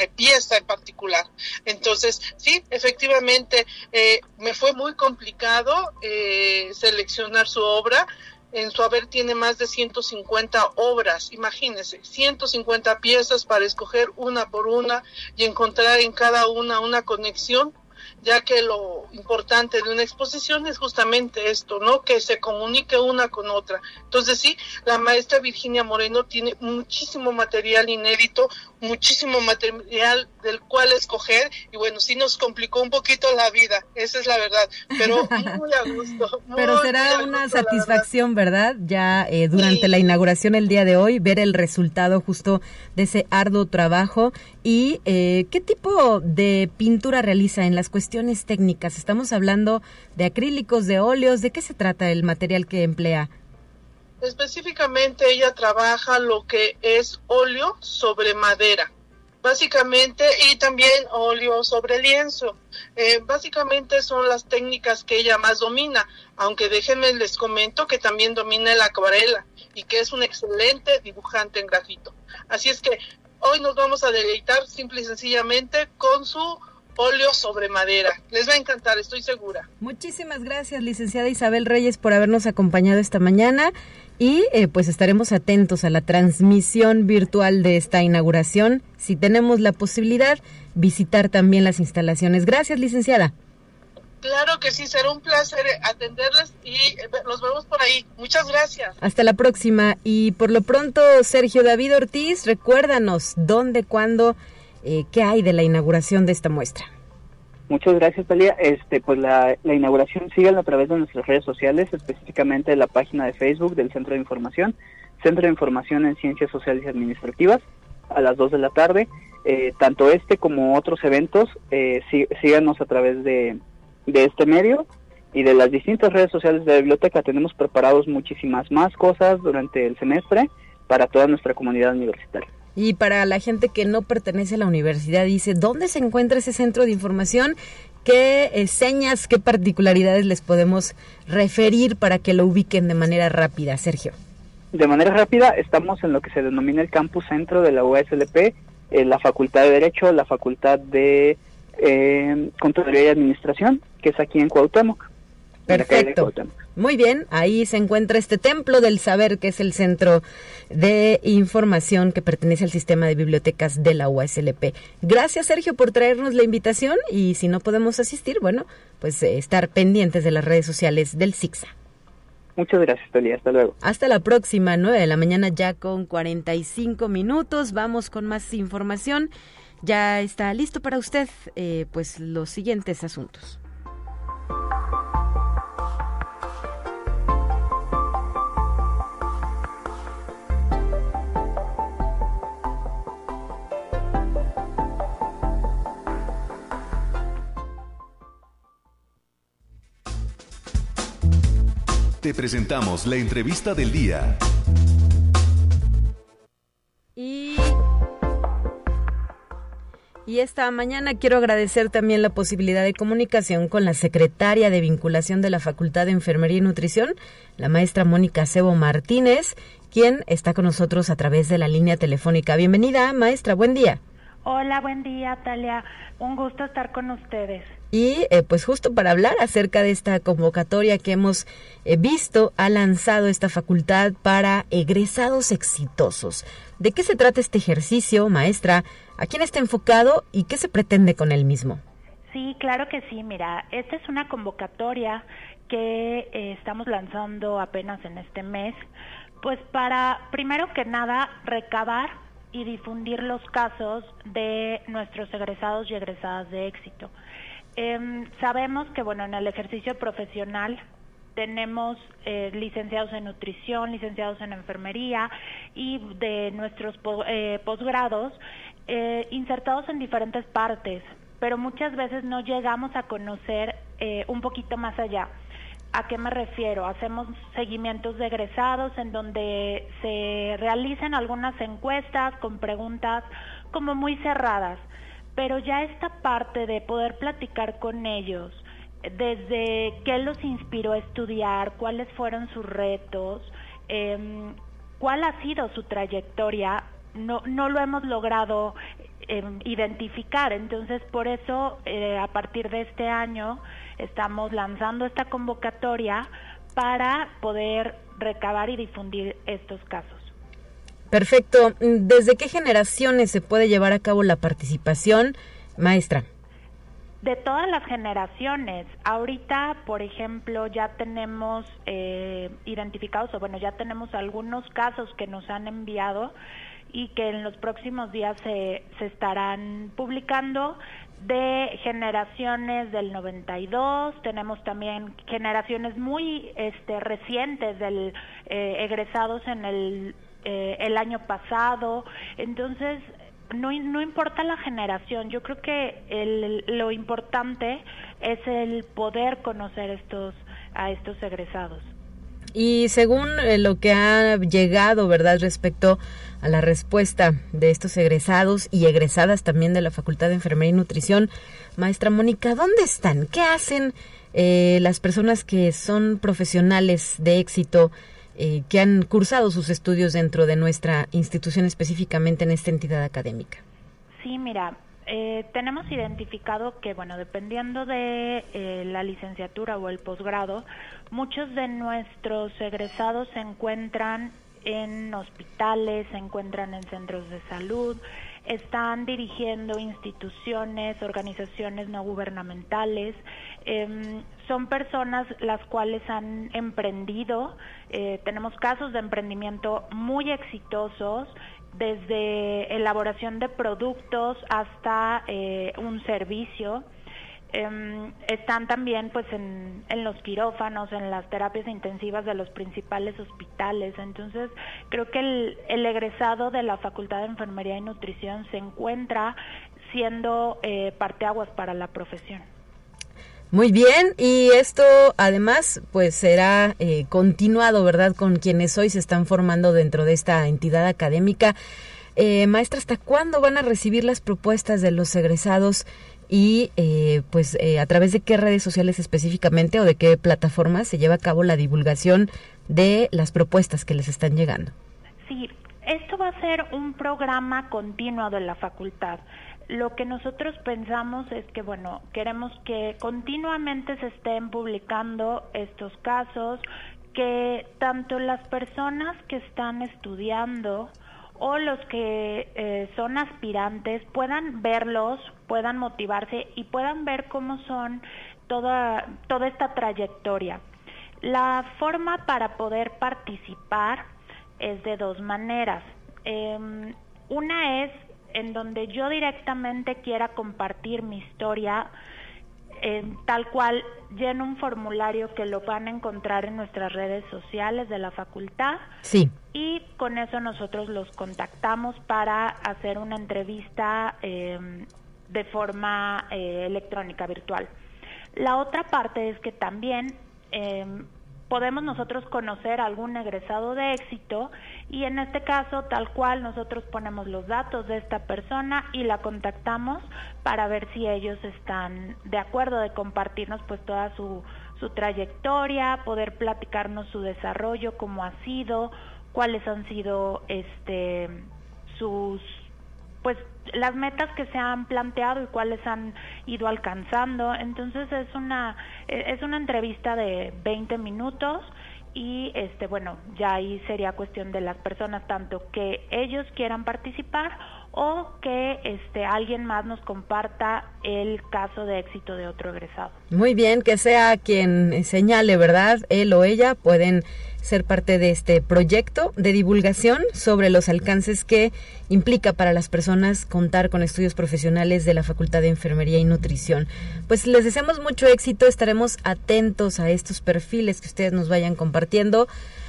eh, pieza en particular. Entonces, sí, efectivamente, eh, me fue muy complicado eh, seleccionar su obra en su haber tiene más de 150 obras, imagínense, 150 piezas para escoger una por una y encontrar en cada una una conexión ya que lo importante de una exposición es justamente esto, ¿no? Que se comunique una con otra. Entonces sí, la maestra Virginia Moreno tiene muchísimo material inédito, muchísimo material del cual escoger y bueno, sí nos complicó un poquito la vida, esa es la verdad, pero muy a gusto. pero será una satisfacción, ¿verdad? Ya eh, durante la inauguración el día de hoy, ver el resultado justo de ese arduo trabajo y eh, qué tipo de pintura realiza en las cuestiones técnicas. Estamos hablando de acrílicos, de óleos, ¿de qué se trata el material que emplea? Específicamente ella trabaja lo que es óleo sobre madera, básicamente, y también óleo sobre lienzo. Eh, básicamente son las técnicas que ella más domina, aunque déjenme les comento que también domina la acuarela y que es un excelente dibujante en grafito. Así es que hoy nos vamos a deleitar simple y sencillamente con su óleo sobre madera. Les va a encantar, estoy segura. Muchísimas gracias, licenciada Isabel Reyes, por habernos acompañado esta mañana y eh, pues estaremos atentos a la transmisión virtual de esta inauguración. Si tenemos la posibilidad, visitar también las instalaciones. Gracias, licenciada. Claro que sí, será un placer atenderles y eh, los vemos por ahí. Muchas gracias. Hasta la próxima. Y por lo pronto, Sergio David Ortiz, recuérdanos dónde, cuándo, eh, qué hay de la inauguración de esta muestra. Muchas gracias, Talia. Este, pues la, inauguración sigue a través de nuestras redes sociales, específicamente la página de Facebook del Centro de Información, Centro de Información en Ciencias Sociales y Administrativas, a las 2 de la tarde. Eh, tanto este como otros eventos, eh, síganos a través de, de este medio y de las distintas redes sociales de la biblioteca. Tenemos preparados muchísimas más cosas durante el semestre para toda nuestra comunidad universitaria. Y para la gente que no pertenece a la universidad, dice, ¿dónde se encuentra ese centro de información? ¿Qué eh, señas, qué particularidades les podemos referir para que lo ubiquen de manera rápida, Sergio? De manera rápida, estamos en lo que se denomina el campus centro de la USLP, en la Facultad de Derecho, la Facultad de eh, Contaduría y Administración, que es aquí en Cuauhtémoc. Perfecto. Muy bien, ahí se encuentra este templo del saber, que es el centro de información que pertenece al sistema de bibliotecas de la USLP. Gracias, Sergio, por traernos la invitación y si no podemos asistir, bueno, pues eh, estar pendientes de las redes sociales del SIGSA. Muchas gracias, Talia. Hasta luego. Hasta la próxima, 9 de la mañana ya con 45 minutos. Vamos con más información. Ya está listo para usted, eh, pues, los siguientes asuntos. Te presentamos la entrevista del día. Y, y esta mañana quiero agradecer también la posibilidad de comunicación con la secretaria de vinculación de la Facultad de Enfermería y Nutrición, la maestra Mónica Cebo Martínez, quien está con nosotros a través de la línea telefónica. Bienvenida, maestra, buen día. Hola, buen día, Talia. Un gusto estar con ustedes. Y eh, pues justo para hablar acerca de esta convocatoria que hemos eh, visto, ha lanzado esta facultad para egresados exitosos. ¿De qué se trata este ejercicio, maestra? ¿A quién está enfocado y qué se pretende con él mismo? Sí, claro que sí. Mira, esta es una convocatoria que eh, estamos lanzando apenas en este mes, pues para, primero que nada, recabar y difundir los casos de nuestros egresados y egresadas de éxito. Em, sabemos que, bueno, en el ejercicio profesional tenemos eh, licenciados en nutrición, licenciados en enfermería y de nuestros eh, posgrados eh, insertados en diferentes partes, pero muchas veces no llegamos a conocer un poquito más allá. ¿A qué me refiero? Hacemos seguimientos de egresados en donde se realizan algunas encuestas con preguntas como muy cerradas, pero ya esta parte de poder platicar con ellos, desde qué los inspiró a estudiar, cuáles fueron sus retos, eh, cuál ha sido su trayectoria, no, no lo hemos logrado em, identificar. Entonces, por eso, eh, a partir de este año, estamos lanzando esta convocatoria para poder recabar y difundir estos casos. Perfecto. ¿Desde qué generaciones se puede llevar a cabo la participación, maestra? De todas las generaciones. Ahorita, por ejemplo, ya tenemos eh, identificados, o bueno, ya tenemos algunos casos que nos han enviado y que en los próximos días se, se estarán publicando de generaciones del 92, tenemos también generaciones muy este, recientes del eh, egresados en el, eh, el año pasado, entonces no, no importa la generación, yo creo que lo importante es el poder conocer estos a estos egresados. Y según eh, lo que ha llegado, ¿verdad?, respecto a la respuesta de estos egresados y egresadas también de la Facultad de Enfermería y Nutrición, maestra Mónica, ¿dónde están? ¿Qué hacen eh, las personas que son profesionales de éxito eh, que han cursado sus estudios dentro de nuestra institución, específicamente en esta entidad académica. Sí, mira, eh, tenemos identificado que, bueno, dependiendo de eh, la licenciatura o el posgrado, muchos de nuestros egresados se encuentran en hospitales, se encuentran en centros de salud, están dirigiendo instituciones, organizaciones no gubernamentales. Em, son personas las cuales han emprendido. Eh, tenemos casos de emprendimiento muy exitosos desde elaboración de productos hasta eh, un servicio. Em, están también pues en, los quirófanos, en las terapias intensivas de los principales hospitales. Entonces, creo que el, el egresado de la Facultad de Enfermería y Nutrición se encuentra siendo eh, parteaguas para la profesión. Muy bien, y esto además pues será eh, continuado, ¿verdad? Con quienes hoy se están formando dentro de esta entidad académica. Eh, maestra, ¿hasta cuándo van a recibir las propuestas de los egresados y eh, pues eh, a través de qué redes sociales específicamente o de qué plataformas se lleva a cabo la divulgación de las propuestas que les están llegando? Sí, esto va a ser un programa continuo de la facultad lo que nosotros pensamos es que, bueno, queremos que continuamente se estén publicando estos casos, que tanto las personas que están estudiando o los que eh, son aspirantes puedan verlos, puedan motivarse y puedan ver cómo son toda, toda esta trayectoria. La forma para poder participar es de dos maneras. Em, una es en donde yo directamente quiera compartir mi historia, tal cual lleno un formulario que lo van a encontrar en nuestras redes sociales de la facultad. Sí. Y con eso nosotros los contactamos para hacer una entrevista em, de forma eh, electrónica virtual. La otra parte es que también em, podemos nosotros conocer algún egresado de éxito y en este caso tal cual nosotros ponemos los datos de esta persona y la contactamos para ver si ellos están de acuerdo de compartirnos pues toda su, su trayectoria, poder platicarnos su desarrollo, cómo ha sido, cuáles han sido este sus pues las metas que se han planteado y cuáles han ido alcanzando. Entonces es una e, es una entrevista de 20 minutos y este bueno, ya ahí sería cuestión de las personas tanto que ellos quieran participar o que este alguien más nos comparta el caso de éxito de otro egresado. Muy bien, que sea quien señale, ¿verdad? Él o ella pueden ser parte de este proyecto de divulgación sobre los alcances que implica para las personas contar con estudios profesionales de la Facultad de Enfermería y Nutrición. Pues les deseamos mucho éxito, estaremos atentos a estos perfiles que ustedes nos vayan compartiendo.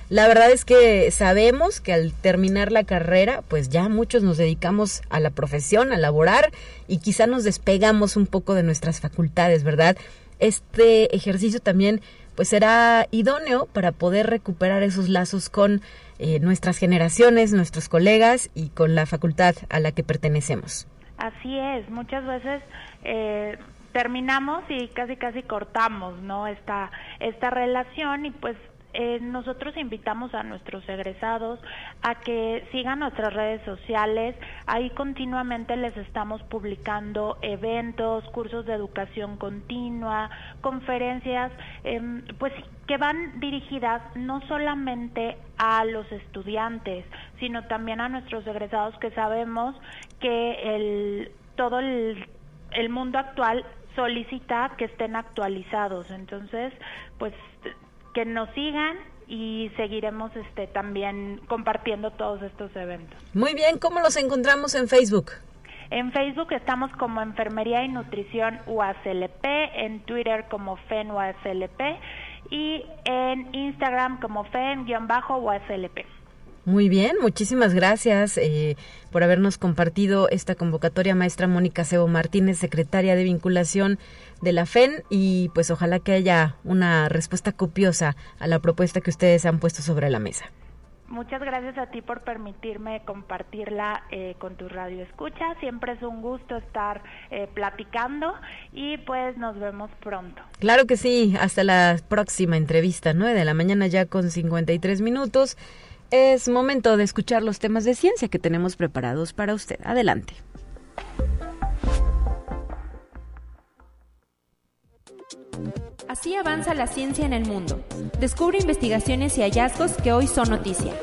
La verdad es que sabemos que al terminar la carrera, pues ya muchos nos dedicamos a la profesión, a laborar y quizá nos despegamos un poco de nuestras facultades, ¿verdad? Este ejercicio también pues será idóneo para poder recuperar esos lazos con eh, nuestras generaciones, nuestros colegas y con la facultad a la que pertenecemos. Así es, muchas veces eh, terminamos y casi casi cortamos, ¿no? Esta esta relación y pues eh, nosotros invitamos a nuestros egresados a que sigan nuestras redes sociales. Ahí continuamente les estamos publicando eventos, cursos de educación continua, conferencias, em, pues que van dirigidas no solamente a los estudiantes, sino también a nuestros egresados que sabemos que el, todo el, el mundo actual solicita que estén actualizados. Entonces, pues que nos sigan y seguiremos este también compartiendo todos estos eventos. Muy bien, ¿cómo los encontramos en Facebook? En Facebook estamos como Enfermería y Nutrición UACLP, en Twitter como FEN UACLP y en Instagram como FEN-UACLP. Muy bien, muchísimas gracias eh, por habernos compartido esta convocatoria, maestra Mónica Cebo Martínez, secretaria de vinculación de la FEN, y pues ojalá que haya una respuesta copiosa a la propuesta que ustedes han puesto sobre la mesa. Muchas gracias a ti por permitirme compartirla eh, con tu radio escucha. Siempre es un gusto estar eh, platicando y pues nos vemos pronto. Claro que sí, hasta la próxima entrevista, 9 de la mañana ya con 53 minutos. Es momento de escuchar los temas de ciencia que tenemos preparados para usted. Adelante. Así avanza la ciencia en el mundo. Descubre investigaciones y hallazgos que hoy son noticia.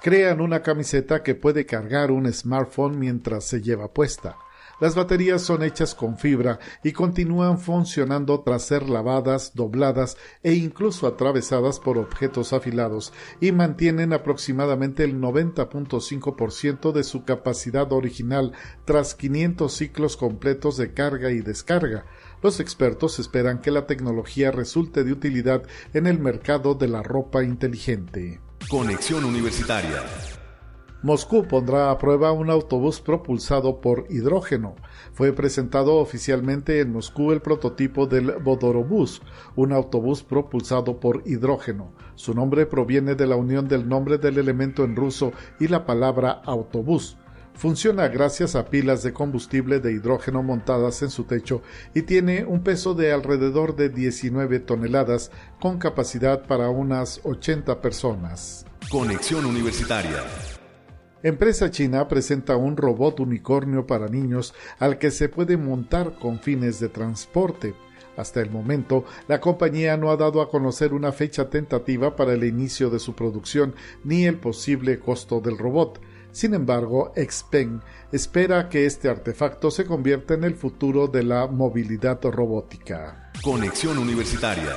Crean una camiseta que puede cargar un smartphone mientras se lleva puesta. Las baterías son hechas con fibra y continúan funcionando tras ser lavadas, dobladas e incluso atravesadas por objetos afilados y mantienen aproximadamente el 90.5% de su capacidad original tras 500 ciclos completos de carga y descarga. Los expertos esperan que la tecnología resulte de utilidad en el mercado de la ropa inteligente. Conexión Universitaria Moscú pondrá a prueba un autobús propulsado por hidrógeno. Fue presentado oficialmente en Moscú el prototipo del Vodorobús, un autobús propulsado por hidrógeno. Su nombre proviene de la unión del nombre del elemento en ruso y la palabra autobús. Funciona gracias a pilas de combustible de hidrógeno montadas en su techo y tiene un peso de alrededor de 19 toneladas con capacidad para unas 80 personas. Conexión Universitaria Empresa china presenta un robot unicornio para niños al que se puede montar con fines de transporte. Hasta el momento, la compañía no ha dado a conocer una fecha tentativa para el inicio de su producción ni el posible costo del robot. Sin embargo, Xpeng espera que este artefacto se convierta en el futuro de la movilidad robótica. Conexión Universitaria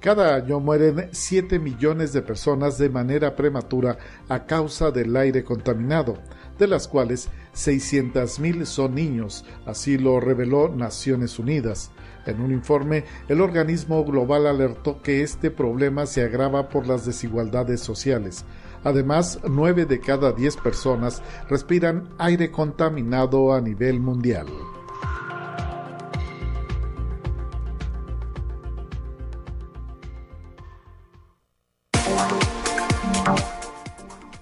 cada año mueren 7 millones de personas de manera prematura a causa del aire contaminado, de las cuales 600.000 son niños, así lo reveló Naciones Unidas. En un informe, el organismo global alertó que este problema se agrava por las desigualdades sociales. Además, 9 de cada 10 personas respiran aire contaminado a nivel mundial.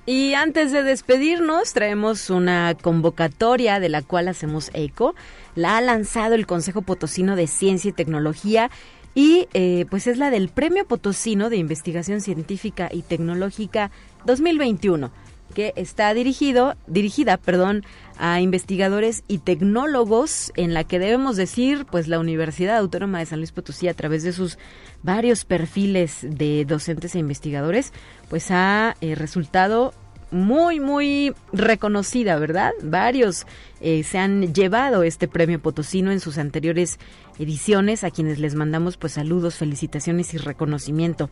Y antes de despedirnos, traemos una convocatoria de la cual hacemos eco. La ha lanzado el Consejo Potosino de Ciencia y Tecnología y eh, pues es la del Premio Potosino de Investigación Científica y Tecnológica 2021 que está dirigido, dirigida, perdón, a investigadores y tecnólogos en la que debemos decir, pues la Universidad Autónoma de San Luis Potosí a través de sus varios perfiles de docentes e investigadores, pues ha eh, resultado muy, muy reconocida, ¿verdad? Varios eh, se han llevado este premio potosino en sus anteriores ediciones, a quienes les mandamos pues saludos, felicitaciones y reconocimiento.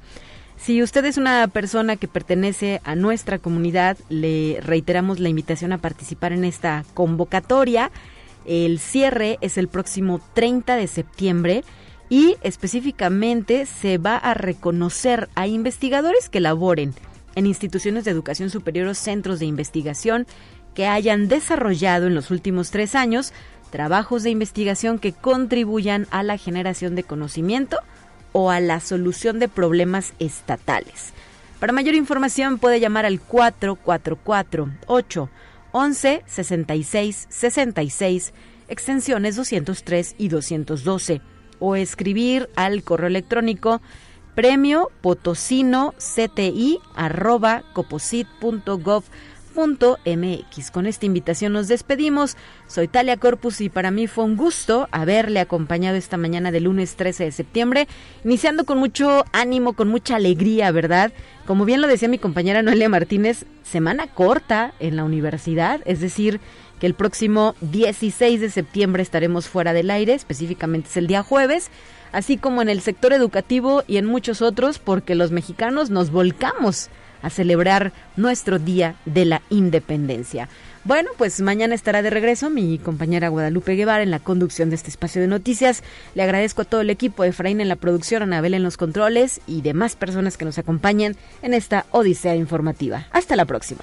Si usted es una persona que pertenece a nuestra comunidad, le reiteramos la invitación a participar en esta convocatoria. El cierre es el próximo 30 de septiembre y específicamente se va a reconocer a investigadores que laboren en instituciones de educación superior o centros de investigación que hayan desarrollado en los últimos tres años trabajos de investigación que contribuyan a la generación de conocimiento o a la solución de problemas estatales. Para mayor información puede llamar al 444 811 66 66 extensiones 203 y 212 o escribir al correo electrónico premio potosino arroba coposit.gov mx. Con esta invitación nos despedimos. Soy Talia Corpus y para mí fue un gusto haberle acompañado esta mañana del lunes 13 de septiembre, iniciando con mucho ánimo, con mucha alegría, ¿verdad? Como bien lo decía mi compañera Noelia Martínez, semana corta en la universidad, es decir, que el próximo 16 de septiembre estaremos fuera del aire, específicamente es el día jueves así como en el sector educativo y en muchos otros, porque los mexicanos nos volcamos a celebrar nuestro Día de la Independencia. Bueno, pues mañana estará de regreso mi compañera Guadalupe Guevara en la conducción de este espacio de noticias. Le agradezco a todo el equipo, Efraín en la producción, Anabel en los controles y demás personas que nos acompañan en esta Odisea informativa. Hasta la próxima.